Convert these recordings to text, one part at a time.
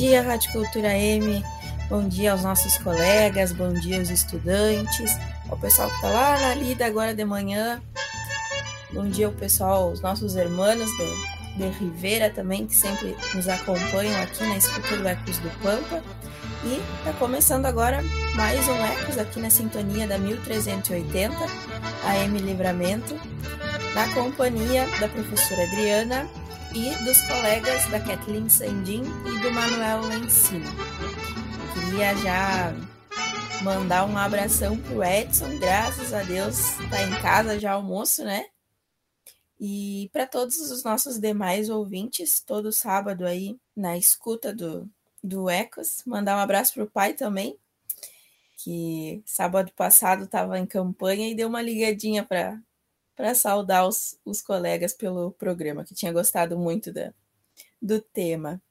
Dia, Rádio Cultura M. Bom dia aos nossos colegas, bom dia aos estudantes, ao pessoal que está lá na lida agora de manhã. Bom dia ao pessoal, os nossos irmãos de, de Rivera também, que sempre nos acompanham aqui na escuta do Ecos do Pampa. E está começando agora mais um Ecos aqui na sintonia da 1380, AM Livramento, na companhia da professora Adriana e dos colegas da Kathleen Sandin e do Manuel cima. Queria já mandar um abração pro Edson, graças a Deus, tá em casa já almoço, né? E para todos os nossos demais ouvintes, todo sábado aí na escuta do, do Ecos, mandar um abraço pro pai também, que sábado passado estava em campanha e deu uma ligadinha para para saudar os, os colegas pelo programa, que tinha gostado muito da, do tema.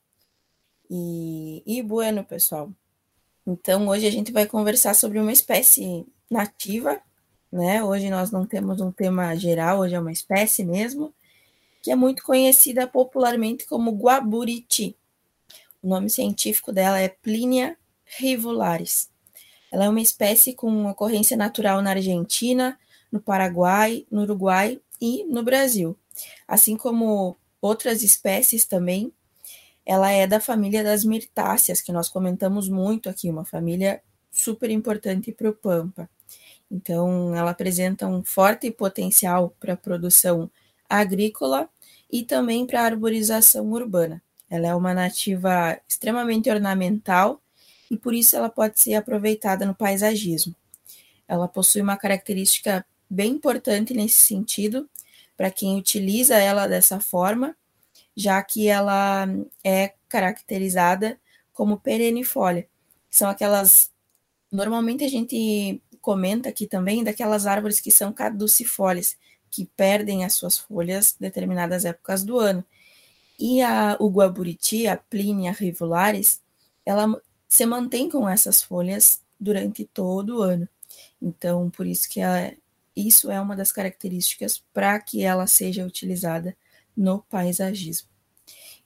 E, e bueno, pessoal. Então, hoje a gente vai conversar sobre uma espécie nativa, né? Hoje nós não temos um tema geral, hoje é uma espécie mesmo, que é muito conhecida popularmente como guaburiti. O nome científico dela é Plinia rivularis. Ela é uma espécie com ocorrência natural na Argentina, no Paraguai, no Uruguai e no Brasil. Assim como outras espécies também, ela é da família das mirtáceas, que nós comentamos muito aqui, uma família super importante para o Pampa. Então, ela apresenta um forte potencial para a produção agrícola e também para a arborização urbana. Ela é uma nativa extremamente ornamental e por isso ela pode ser aproveitada no paisagismo. Ela possui uma característica bem importante nesse sentido, para quem utiliza ela dessa forma, já que ela é caracterizada como perennifolia. São aquelas. Normalmente a gente comenta aqui também daquelas árvores que são caducifólias, que perdem as suas folhas determinadas épocas do ano. E a, o guaburiti, a Plinia rivularis, ela se mantém com essas folhas durante todo o ano. Então, por isso que ela, isso é uma das características para que ela seja utilizada no paisagismo.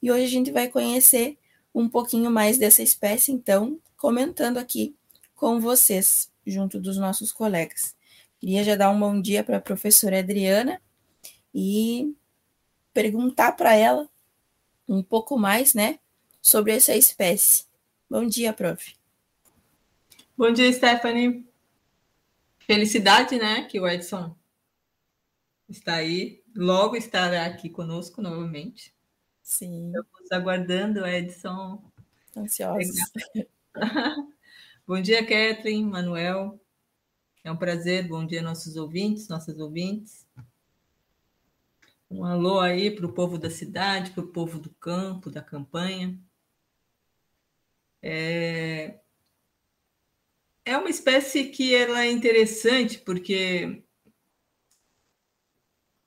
E hoje a gente vai conhecer um pouquinho mais dessa espécie, então, comentando aqui com vocês, junto dos nossos colegas. Queria já dar um bom dia para a professora Adriana e perguntar para ela um pouco mais, né, sobre essa espécie. Bom dia, prof. Bom dia, Stephanie. Felicidade, né, que o Edson está aí, logo estará aqui conosco novamente. Sim. Estamos aguardando, Edson. Ansiosos. bom dia, Kathleen, Manuel. É um prazer. Bom dia, nossos ouvintes, nossas ouvintes. Um alô aí para o povo da cidade, para o povo do campo, da campanha. É, é uma espécie que ela é interessante porque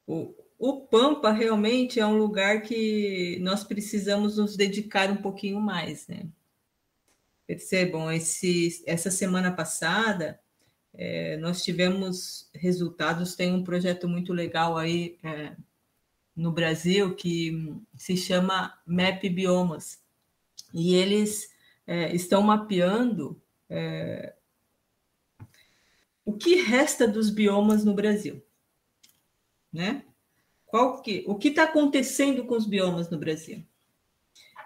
o, o Pampa realmente é um lugar que nós precisamos nos dedicar um pouquinho mais, né? Percebam, esse, essa semana passada é, nós tivemos resultados, tem um projeto muito legal aí é, no Brasil que se chama Map Biomas, e eles é, estão mapeando é, o que resta dos biomas no Brasil, né? Qual que, o que está acontecendo com os biomas no Brasil?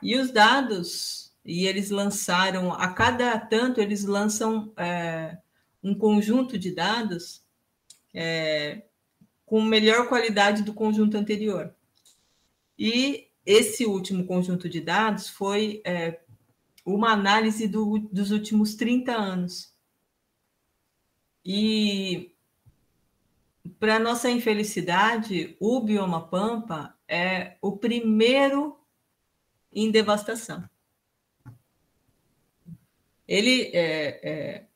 E os dados, e eles lançaram, a cada tanto eles lançam é, um conjunto de dados é, com melhor qualidade do conjunto anterior. E esse último conjunto de dados foi é, uma análise do, dos últimos 30 anos. E para nossa infelicidade, o bioma pampa é o primeiro em devastação. ele é, é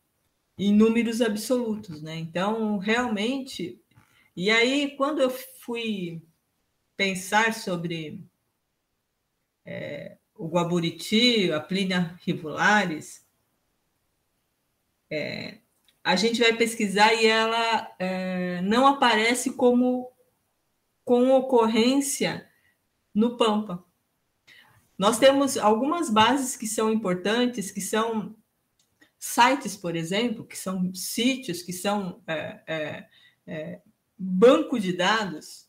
em números absolutos, né? Então, realmente, e aí quando eu fui pensar sobre é, o Guaburiti, a Plínia Rivulares, é, a gente vai pesquisar e ela é, não aparece como com ocorrência no Pampa. Nós temos algumas bases que são importantes, que são sites, por exemplo, que são sítios, que são é, é, é banco de dados,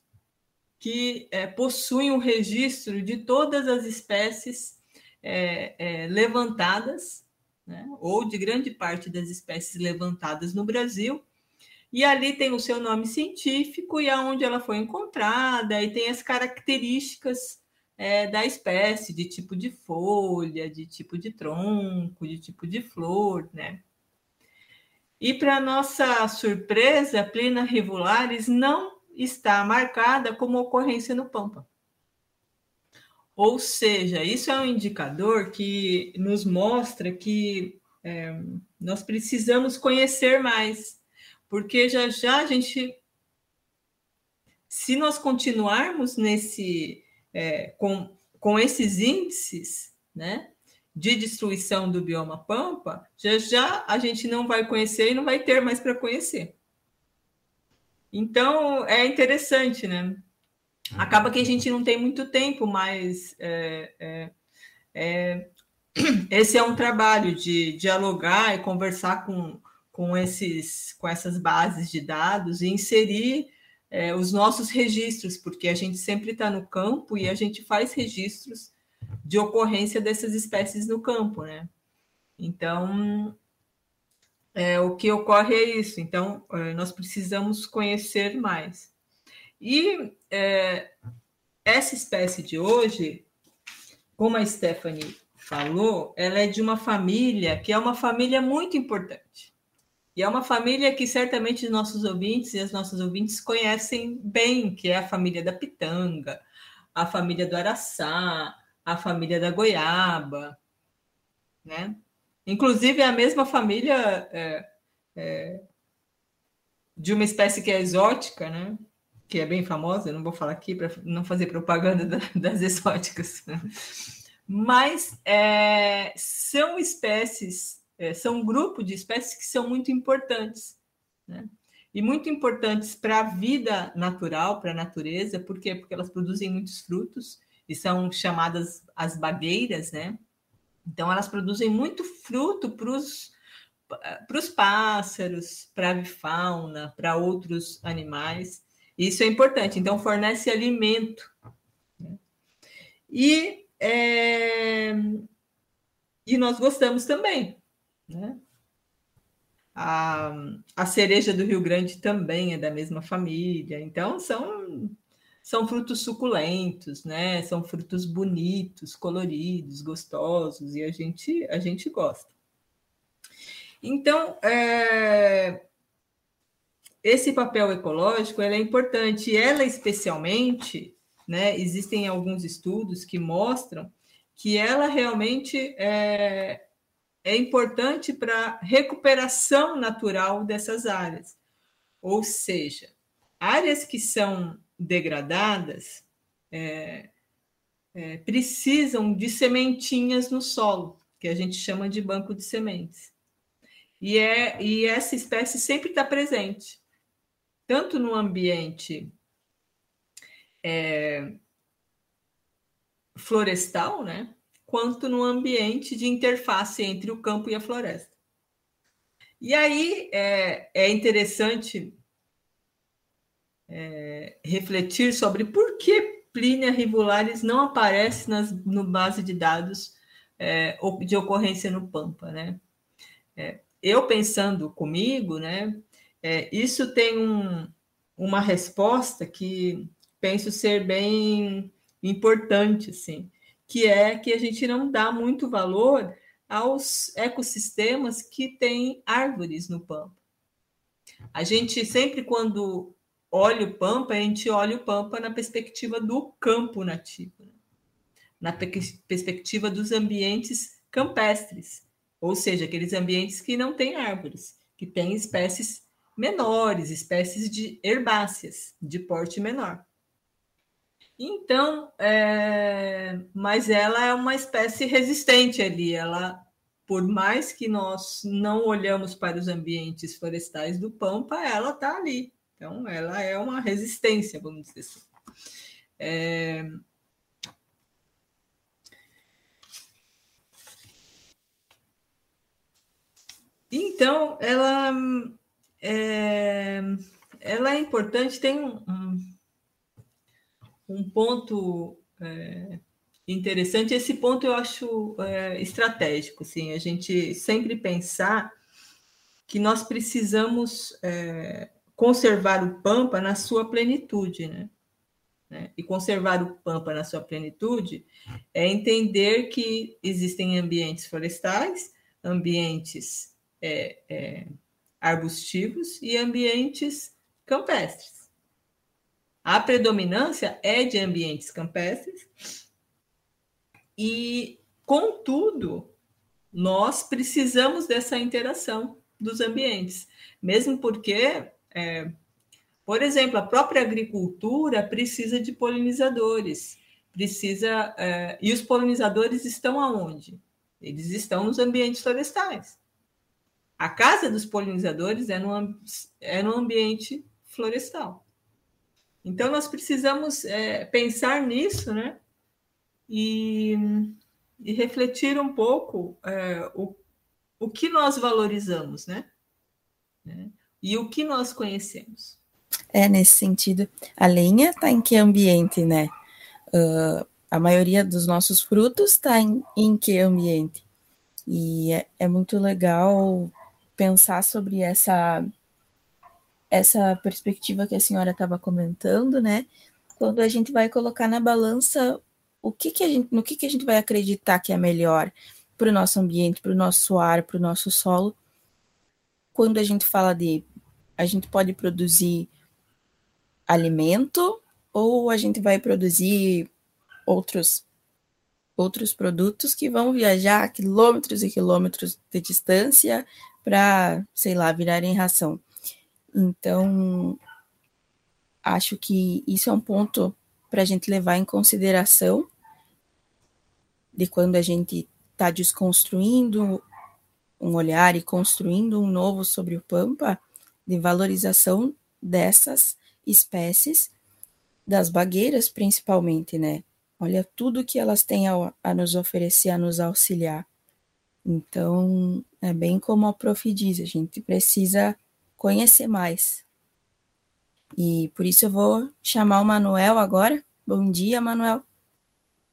que é, possuem um registro de todas as espécies é, levantadas, né, ou de grande parte das espécies levantadas no Brasil, e ali tem o seu nome científico e aonde ela foi encontrada, e tem as características é, da espécie, de tipo de folha, de tipo de tronco, de tipo de flor, né? E para nossa surpresa, a Plina rivularis não está marcada como ocorrência no Pampa. Ou seja, isso é um indicador que nos mostra que é, nós precisamos conhecer mais, porque já já a gente, se nós continuarmos nesse é, com, com esses índices, né, de destruição do bioma pampa, já já a gente não vai conhecer e não vai ter mais para conhecer. Então é interessante, né? Acaba que a gente não tem muito tempo, mas é, é, é, esse é um trabalho de dialogar e conversar com, com, esses, com essas bases de dados e inserir é, os nossos registros, porque a gente sempre está no campo e a gente faz registros de ocorrência dessas espécies no campo, né? Então, é, o que ocorre é isso. Então, é, nós precisamos conhecer mais. E é, essa espécie de hoje, como a Stephanie falou, ela é de uma família que é uma família muito importante. E é uma família que certamente nossos ouvintes e as nossas ouvintes conhecem bem, que é a família da pitanga, a família do araçá, a família da goiaba, né? Inclusive é a mesma família é, é, de uma espécie que é exótica, né? Que é bem famosa, eu não vou falar aqui para não fazer propaganda da, das exóticas. Mas é, são espécies é, são um grupo de espécies que são muito importantes, né? E muito importantes para a vida natural, para a natureza, por quê? Porque elas produzem muitos frutos e são chamadas as bagueiras, né? Então, elas produzem muito fruto para os pássaros, para a avifauna, para outros animais. Isso é importante. Então, fornece alimento. Né? E, é... e nós gostamos também. Né? A, a cereja do Rio Grande também é da mesma família, então são, são frutos suculentos, né? São frutos bonitos, coloridos, gostosos, e a gente, a gente gosta. Então, é, esse papel ecológico é importante, ela especialmente, né? Existem alguns estudos que mostram que ela realmente é, é importante para recuperação natural dessas áreas. Ou seja, áreas que são degradadas é, é, precisam de sementinhas no solo, que a gente chama de banco de sementes. E, é, e essa espécie sempre está presente, tanto no ambiente é, florestal, né? quanto no ambiente de interface entre o campo e a floresta. E aí é, é interessante é, refletir sobre por que Plínia rivularis não aparece nas, no base de dados é, de ocorrência no Pampa, né? É, eu pensando comigo, né? É, isso tem um, uma resposta que penso ser bem importante, assim que é que a gente não dá muito valor aos ecossistemas que têm árvores no Pampa. A gente sempre, quando olha o Pampa, a gente olha o Pampa na perspectiva do campo nativo, né? na perspectiva dos ambientes campestres, ou seja, aqueles ambientes que não têm árvores, que têm espécies menores, espécies de herbáceas de porte menor. Então, é, mas ela é uma espécie resistente ali. Ela, por mais que nós não olhamos para os ambientes florestais do Pampa, ela está ali. Então, ela é uma resistência, vamos dizer assim. É, Então, ela é, ela é importante, tem um, um ponto é, interessante. Esse ponto eu acho é, estratégico, assim, a gente sempre pensar que nós precisamos é, conservar o Pampa na sua plenitude, né? né? E conservar o Pampa na sua plenitude é entender que existem ambientes florestais, ambientes é, é, arbustivos e ambientes campestres. A predominância é de ambientes campestres e, contudo, nós precisamos dessa interação dos ambientes, mesmo porque, é, por exemplo, a própria agricultura precisa de polinizadores, precisa é, e os polinizadores estão aonde? Eles estão nos ambientes florestais. A casa dos polinizadores é no, é no ambiente florestal. Então, nós precisamos é, pensar nisso, né? E, e refletir um pouco é, o, o que nós valorizamos, né? né? E o que nós conhecemos. É, nesse sentido. A lenha está em que ambiente, né? Uh, a maioria dos nossos frutos está em, em que ambiente? E é, é muito legal pensar sobre essa essa perspectiva que a senhora estava comentando, né? Quando a gente vai colocar na balança o que, que a gente, no que, que a gente vai acreditar que é melhor para o nosso ambiente, para o nosso ar, para o nosso solo. Quando a gente fala de a gente pode produzir alimento ou a gente vai produzir outros outros produtos que vão viajar quilômetros e quilômetros de distância para, sei lá, virarem ração. Então, acho que isso é um ponto para a gente levar em consideração de quando a gente está desconstruindo um olhar e construindo um novo sobre o Pampa, de valorização dessas espécies, das bagueiras principalmente, né? Olha tudo que elas têm a, a nos oferecer, a nos auxiliar. Então, é bem como a prof diz, a gente precisa conhecer mais. E por isso eu vou chamar o Manuel agora. Bom dia, Manuel.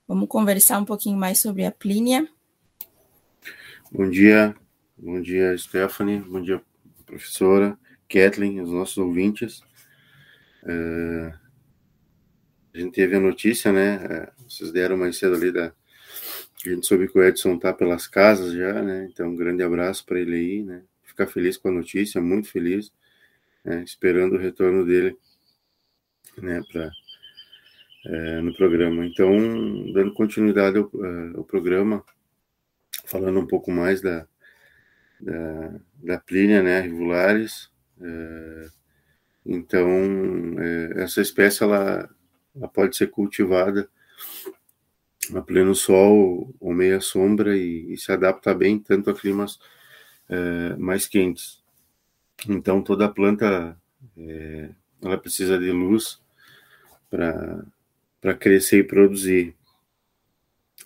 Vamos conversar um pouquinho mais sobre a Plínia. Bom dia, bom dia, Stephanie, bom dia, professora, Kathleen, os nossos ouvintes. Uh, a gente teve a notícia, né? Uh, vocês deram mais cedo ali da, a gente soube que o Edson tá pelas casas já, né? Então, um grande abraço para ele aí, né? Ficar feliz com a notícia, muito feliz, né? esperando o retorno dele, né? Para é, no programa. Então, dando continuidade ao, é, ao, programa, falando um pouco mais da da, da Plínia, né? Rivulares. É, então, é, essa espécie ela, ela pode ser cultivada a pleno sol ou meia sombra e, e se adapta bem tanto a climas é, mais quentes. Então toda planta é, ela precisa de luz para crescer e produzir.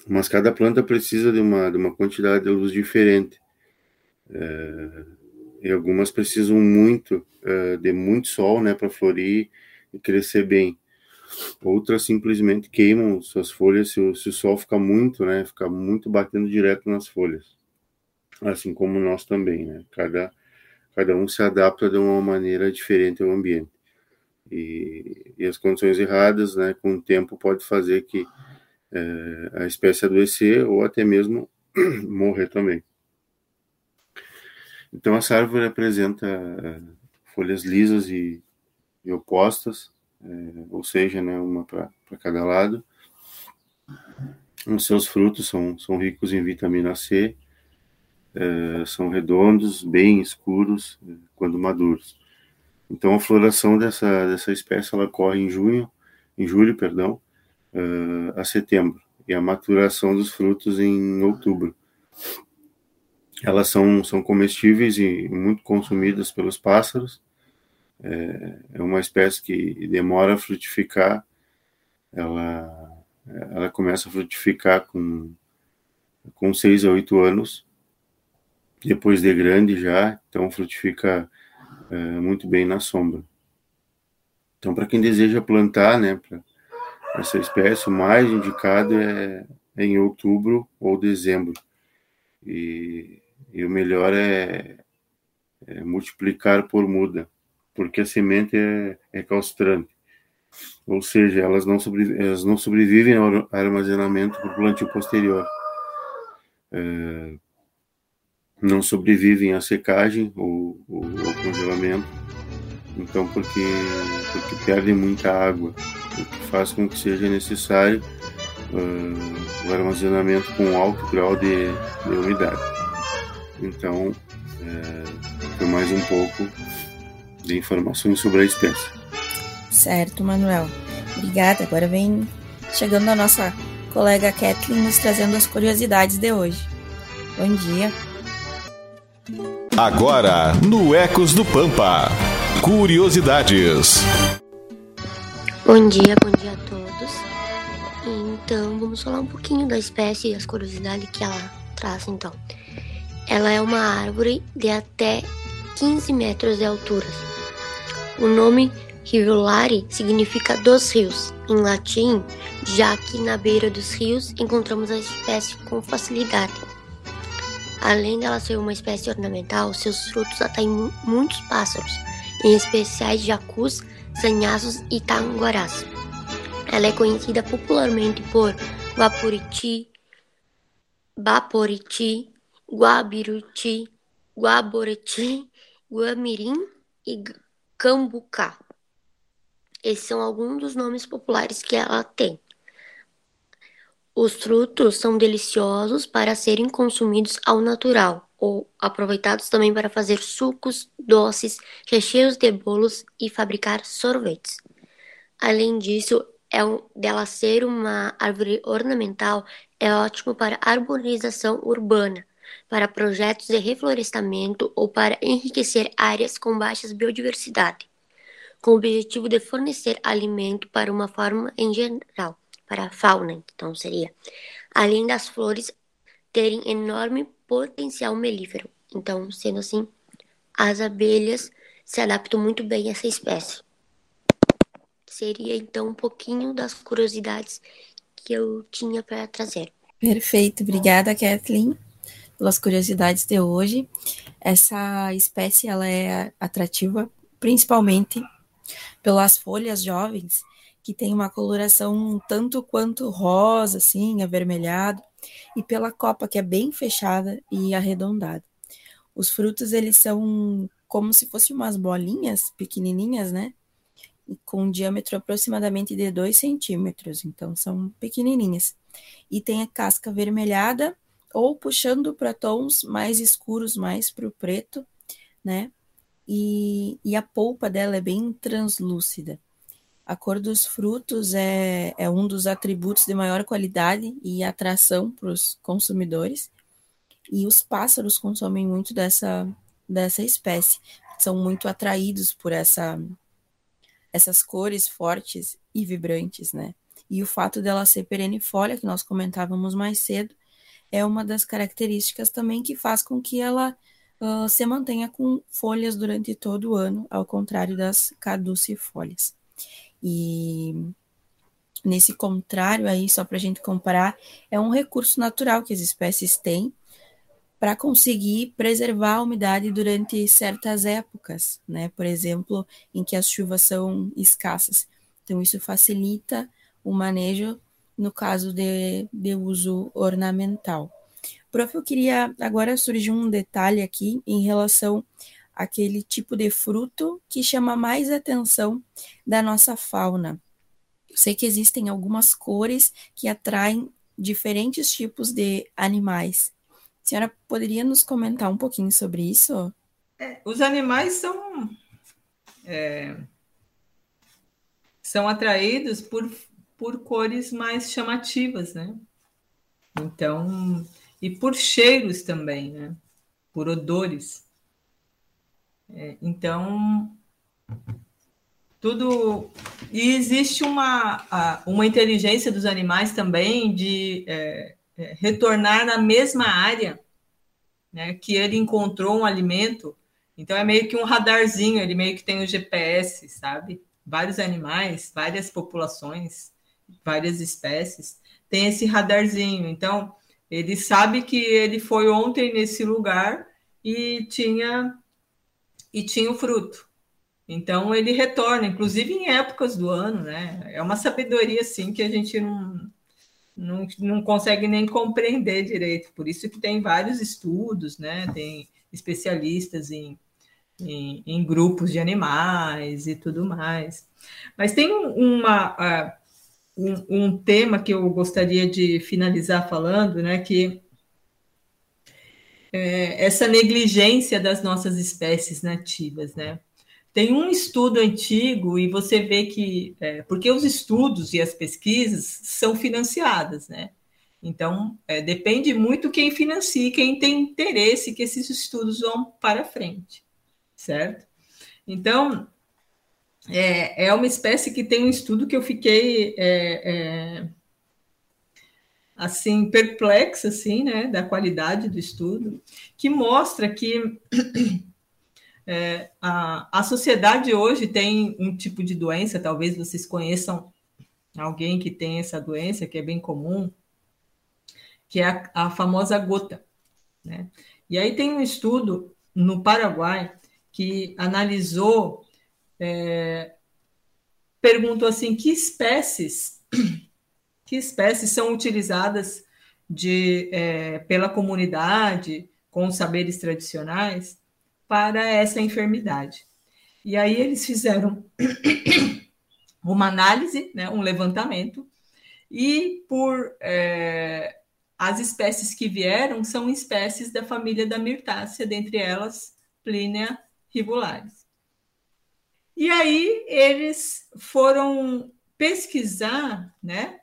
Mas cada planta precisa de uma, de uma quantidade de luz diferente. É, e algumas precisam muito de muito sol né, para florir e crescer bem. Outras simplesmente queimam suas folhas se o, se o sol fica muito, né? Fica muito batendo direto nas folhas. Assim como nós também, né? Cada, cada um se adapta de uma maneira diferente ao ambiente. E, e as condições erradas, né, com o tempo, pode fazer que é, a espécie adoecer ou até mesmo morrer também. Então, essa árvore apresenta é, folhas lisas e, e opostas, ou seja, né, uma para cada lado. Os seus frutos são, são ricos em vitamina C, é, são redondos, bem escuros quando maduros. Então a floração dessa dessa espécie ela ocorre em junho, em julho, perdão, a setembro e a maturação dos frutos em outubro. Elas são são comestíveis e muito consumidas pelos pássaros. É, é uma espécie que demora a frutificar. Ela ela começa a frutificar com com seis a oito anos depois de grande já, então frutifica é, muito bem na sombra. Então, para quem deseja plantar, né, essa espécie, o mais indicado é, é em outubro ou dezembro. E, e o melhor é, é, multiplicar por muda, porque a semente é, é calstrante. Ou seja, elas não, elas não sobrevivem ao armazenamento por plantio posterior. É, não sobrevivem à secagem ou, ou ao congelamento, então porque, porque perdem muita água, o que faz com que seja necessário uh, o armazenamento com alto grau de, de umidade. Então, é, mais um pouco de informações sobre a espécie. Certo, Manuel. Obrigada. Agora vem chegando a nossa colega Kathleen nos trazendo as curiosidades de hoje. Bom dia. Agora, no Ecos do Pampa, curiosidades. Bom dia, bom dia a todos. Então, vamos falar um pouquinho da espécie e as curiosidades que ela traz, então. Ela é uma árvore de até 15 metros de altura. O nome Rivulari significa dos rios, em latim, já que na beira dos rios encontramos a espécie com facilidade. Além dela ser uma espécie ornamental, seus frutos atraem muitos pássaros, em especial jacus, sanhaços e tanguarás. Ela é conhecida popularmente por Guapuriti, Baporiti, Guabiruti, Guaboreti, Guamirim e Cambucá. Esses são alguns dos nomes populares que ela tem. Os frutos são deliciosos para serem consumidos ao natural ou aproveitados também para fazer sucos, doces, recheios de bolos e fabricar sorvetes. Além disso, é um, dela ser uma árvore ornamental, é ótimo para arborização urbana, para projetos de reflorestamento ou para enriquecer áreas com baixa biodiversidade, com o objetivo de fornecer alimento para uma forma em geral para a fauna, então seria. Além das flores terem enorme potencial melífero. Então, sendo assim, as abelhas se adaptam muito bem a essa espécie. Seria então um pouquinho das curiosidades que eu tinha para trazer. Perfeito, obrigada, Kathleen, pelas curiosidades de hoje. Essa espécie ela é atrativa principalmente pelas folhas jovens que tem uma coloração tanto quanto rosa, assim, avermelhado, e pela copa que é bem fechada e arredondada. Os frutos eles são como se fossem umas bolinhas pequenininhas, né? Com um diâmetro aproximadamente de 2 centímetros, então são pequenininhas. E tem a casca avermelhada ou puxando para tons mais escuros, mais para o preto, né? E, e a polpa dela é bem translúcida. A cor dos frutos é, é um dos atributos de maior qualidade e atração para os consumidores. E os pássaros consomem muito dessa, dessa espécie, são muito atraídos por essa, essas cores fortes e vibrantes, né? E o fato dela ser perennifolia, que nós comentávamos mais cedo, é uma das características também que faz com que ela uh, se mantenha com folhas durante todo o ano, ao contrário das caducifólias. E nesse contrário aí, só para a gente comparar, é um recurso natural que as espécies têm para conseguir preservar a umidade durante certas épocas, né? Por exemplo, em que as chuvas são escassas. Então, isso facilita o manejo no caso de, de uso ornamental. Prof, eu queria agora surgir um detalhe aqui em relação aquele tipo de fruto que chama mais atenção da nossa fauna. Eu sei que existem algumas cores que atraem diferentes tipos de animais. senhora poderia nos comentar um pouquinho sobre isso? É, os animais são é, são atraídos por, por cores mais chamativas, né? Então, e por cheiros também, né? Por odores. É, então, tudo. E existe uma, uma inteligência dos animais também de é, é, retornar na mesma área né, que ele encontrou um alimento. Então, é meio que um radarzinho, ele meio que tem o um GPS, sabe? Vários animais, várias populações, várias espécies, tem esse radarzinho. Então, ele sabe que ele foi ontem nesse lugar e tinha e tinha o fruto. Então ele retorna, inclusive em épocas do ano, né? É uma sabedoria assim que a gente não, não, não consegue nem compreender direito. Por isso que tem vários estudos, né? Tem especialistas em, em, em grupos de animais e tudo mais. Mas tem uma, uh, um, um tema que eu gostaria de finalizar falando, né? Que é essa negligência das nossas espécies nativas, né? Tem um estudo antigo e você vê que, é, porque os estudos e as pesquisas são financiadas, né? Então, é, depende muito quem financia, quem tem interesse que esses estudos vão para frente, certo? Então, é, é uma espécie que tem um estudo que eu fiquei é, é, assim perplexa, assim, né, da qualidade do estudo, que mostra que é, a, a sociedade hoje tem um tipo de doença, talvez vocês conheçam alguém que tem essa doença, que é bem comum, que é a, a famosa gota. Né? E aí tem um estudo no Paraguai que analisou, é, perguntou assim, que espécies, que espécies são utilizadas de, é, pela comunidade com saberes tradicionais para essa enfermidade. E aí eles fizeram uma análise, né, um levantamento, e por é, as espécies que vieram são espécies da família da mirtácea, dentre elas Plínea rivularis. E aí eles foram pesquisar, né,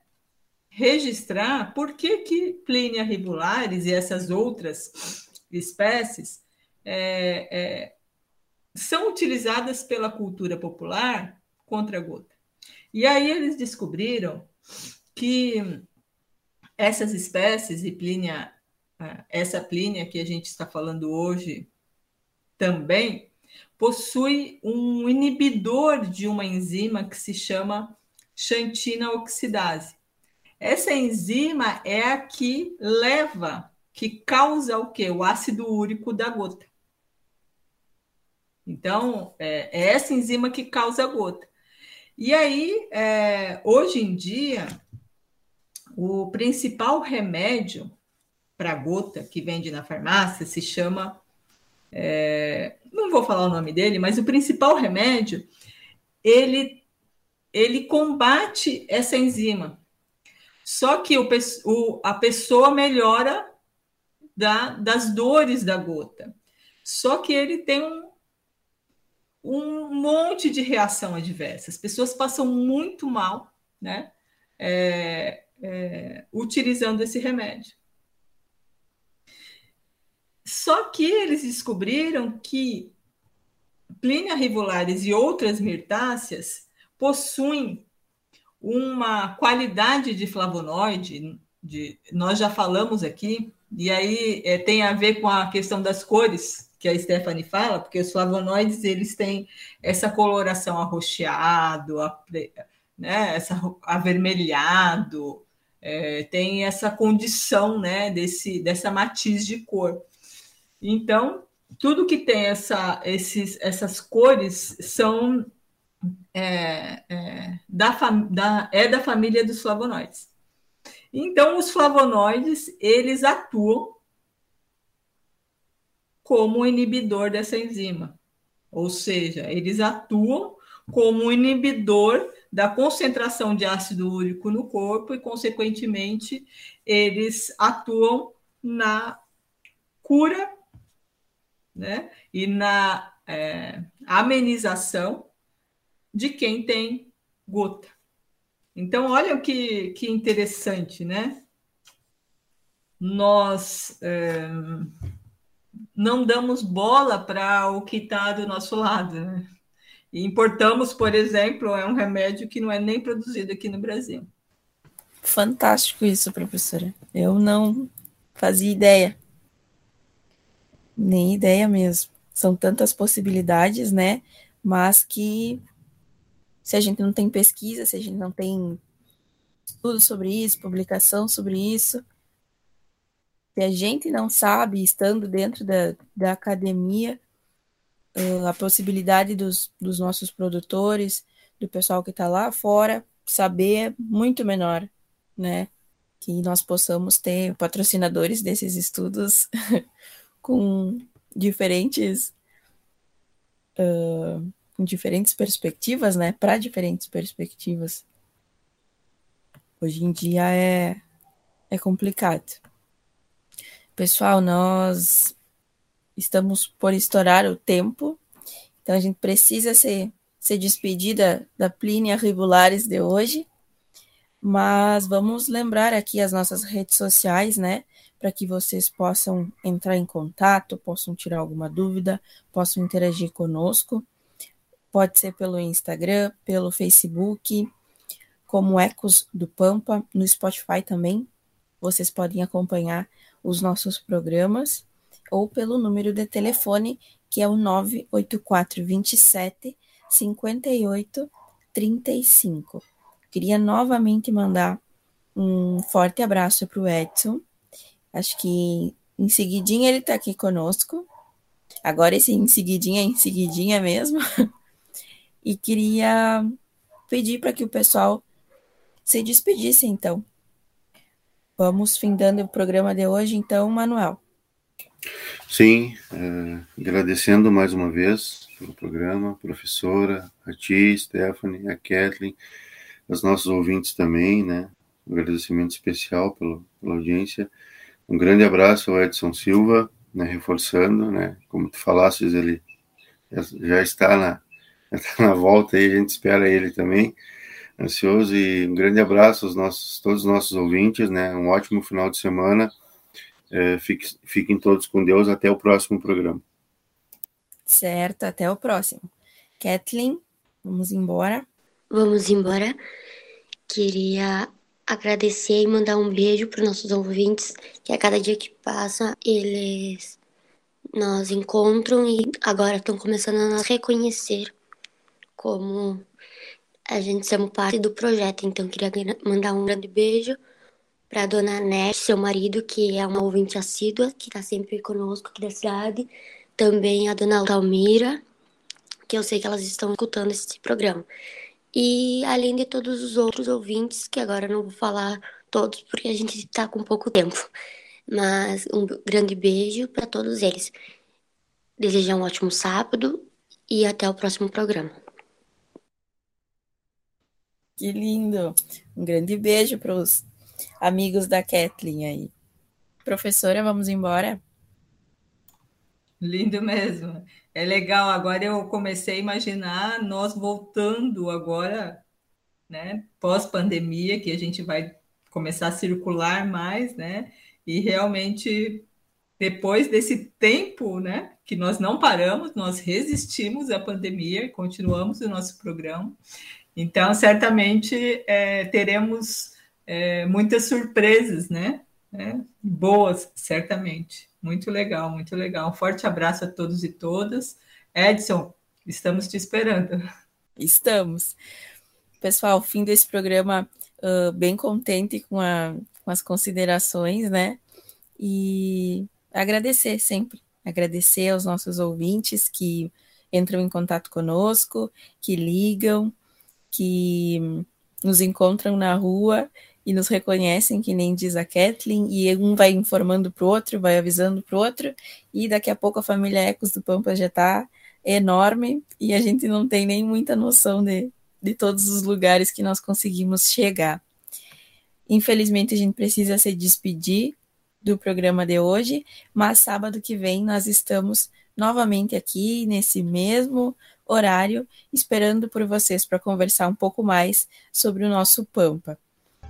registrar por que que Plínea rivularis e essas outras espécies é, é, são utilizadas pela cultura popular contra a gota. E aí eles descobriram que essas espécies, e Plínia, essa Plínia que a gente está falando hoje também, possui um inibidor de uma enzima que se chama xantina oxidase. Essa enzima é a que leva, que causa o que? O ácido úrico da gota. Então, é, é essa enzima que causa a gota. E aí, é, hoje em dia, o principal remédio para gota que vende na farmácia se chama. É, não vou falar o nome dele, mas o principal remédio ele, ele combate essa enzima. Só que o, o, a pessoa melhora da, das dores da gota. Só que ele tem um, um monte de reação adversa. As pessoas passam muito mal, né? É, é, utilizando esse remédio. Só que eles descobriram que Plínia rivularis e outras mirtáceas possuem uma qualidade de flavonoide, de, nós já falamos aqui, e aí é, tem a ver com a questão das cores que a Stephanie fala, porque os flavonoides eles têm essa coloração arroxeado, né, essa avermelhado, é, tem essa condição né, desse, dessa matiz de cor. Então, tudo que tem essa, esses, essas cores são é, é, da, da, é da família dos flavonoides. Então, os flavonoides, eles atuam como inibidor dessa enzima. Ou seja, eles atuam como inibidor da concentração de ácido úrico no corpo e, consequentemente, eles atuam na cura né? e na é, amenização de quem tem gota. Então, olha que, que interessante, né? Nós é, não damos bola para o que está do nosso lado, né? E importamos, por exemplo, é um remédio que não é nem produzido aqui no Brasil. Fantástico isso, professora. Eu não fazia ideia. Nem ideia mesmo. São tantas possibilidades, né? Mas que se a gente não tem pesquisa, se a gente não tem estudo sobre isso, publicação sobre isso, se a gente não sabe, estando dentro da, da academia, uh, a possibilidade dos, dos nossos produtores, do pessoal que está lá fora, saber é muito menor, né? Que nós possamos ter patrocinadores desses estudos com diferentes uh, com diferentes perspectivas, né? Para diferentes perspectivas. Hoje em dia é, é complicado. Pessoal, nós estamos por estourar o tempo, então a gente precisa ser, ser despedida da Plínia Ribulares de hoje, mas vamos lembrar aqui as nossas redes sociais, né? Para que vocês possam entrar em contato, possam tirar alguma dúvida, possam interagir conosco. Pode ser pelo Instagram, pelo Facebook, como Ecos do Pampa, no Spotify também. Vocês podem acompanhar os nossos programas ou pelo número de telefone que é o 98427 5835. Queria novamente mandar um forte abraço para o Edson. Acho que em seguidinha ele está aqui conosco. Agora esse em seguidinha é em seguidinha mesmo. e queria pedir para que o pessoal se despedisse, então. Vamos findando o programa de hoje, então, Manuel. Sim, é, agradecendo mais uma vez pelo programa, professora, a ti, Stephanie, a Kathleen, os nossos ouvintes também, né? Um agradecimento especial pelo, pela audiência. Um grande abraço ao Edson Silva, né, reforçando, né? Como tu falasses, ele já está na, está na volta aí, a gente espera ele também, ansioso, e um grande abraço aos nossos, todos os nossos ouvintes, né, um ótimo final de semana, é, fique, fiquem todos com Deus, até o próximo programa. Certo, até o próximo. Kathleen, vamos embora? Vamos embora. Queria agradecer e mandar um beijo para os nossos ouvintes, que a cada dia que passa, eles nos encontram e agora estão começando a nos reconhecer como a gente somos parte do projeto. Então, queria mandar um grande beijo para dona Nete, seu marido, que é uma ouvinte assídua, que está sempre conosco aqui da cidade. Também a dona Almira, que eu sei que elas estão escutando esse programa. E além de todos os outros ouvintes, que agora não vou falar todos porque a gente está com pouco tempo. Mas um grande beijo para todos eles. Desejar um ótimo sábado e até o próximo programa. Que lindo! Um grande beijo para os amigos da Kathleen aí. Professora, vamos embora? Lindo mesmo. É legal. Agora eu comecei a imaginar nós voltando agora, né, pós-pandemia, que a gente vai começar a circular mais, né? E realmente depois desse tempo, né, que nós não paramos, nós resistimos à pandemia, continuamos o nosso programa. Então, certamente é, teremos é, muitas surpresas, né? É, boas, certamente. Muito legal, muito legal. Um forte abraço a todos e todas. Edson, estamos te esperando. Estamos. Pessoal, fim desse programa uh, bem contente com, a, com as considerações, né? E agradecer sempre, agradecer aos nossos ouvintes que entram em contato conosco, que ligam, que nos encontram na rua e nos reconhecem, que nem diz a Kathleen, e um vai informando para o outro, vai avisando para o outro, e daqui a pouco a família Ecos do Pampa já está enorme e a gente não tem nem muita noção de, de todos os lugares que nós conseguimos chegar. Infelizmente, a gente precisa se despedir, do programa de hoje, mas sábado que vem nós estamos novamente aqui nesse mesmo horário, esperando por vocês para conversar um pouco mais sobre o nosso Pampa.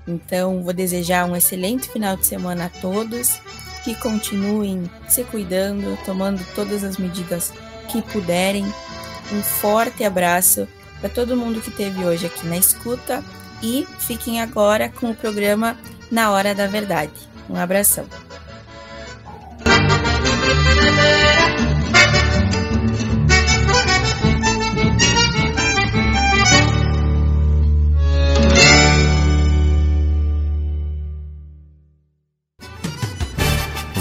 Então, vou desejar um excelente final de semana a todos, que continuem se cuidando, tomando todas as medidas que puderem. Um forte abraço para todo mundo que esteve hoje aqui na escuta e fiquem agora com o programa Na Hora da Verdade. Um abração.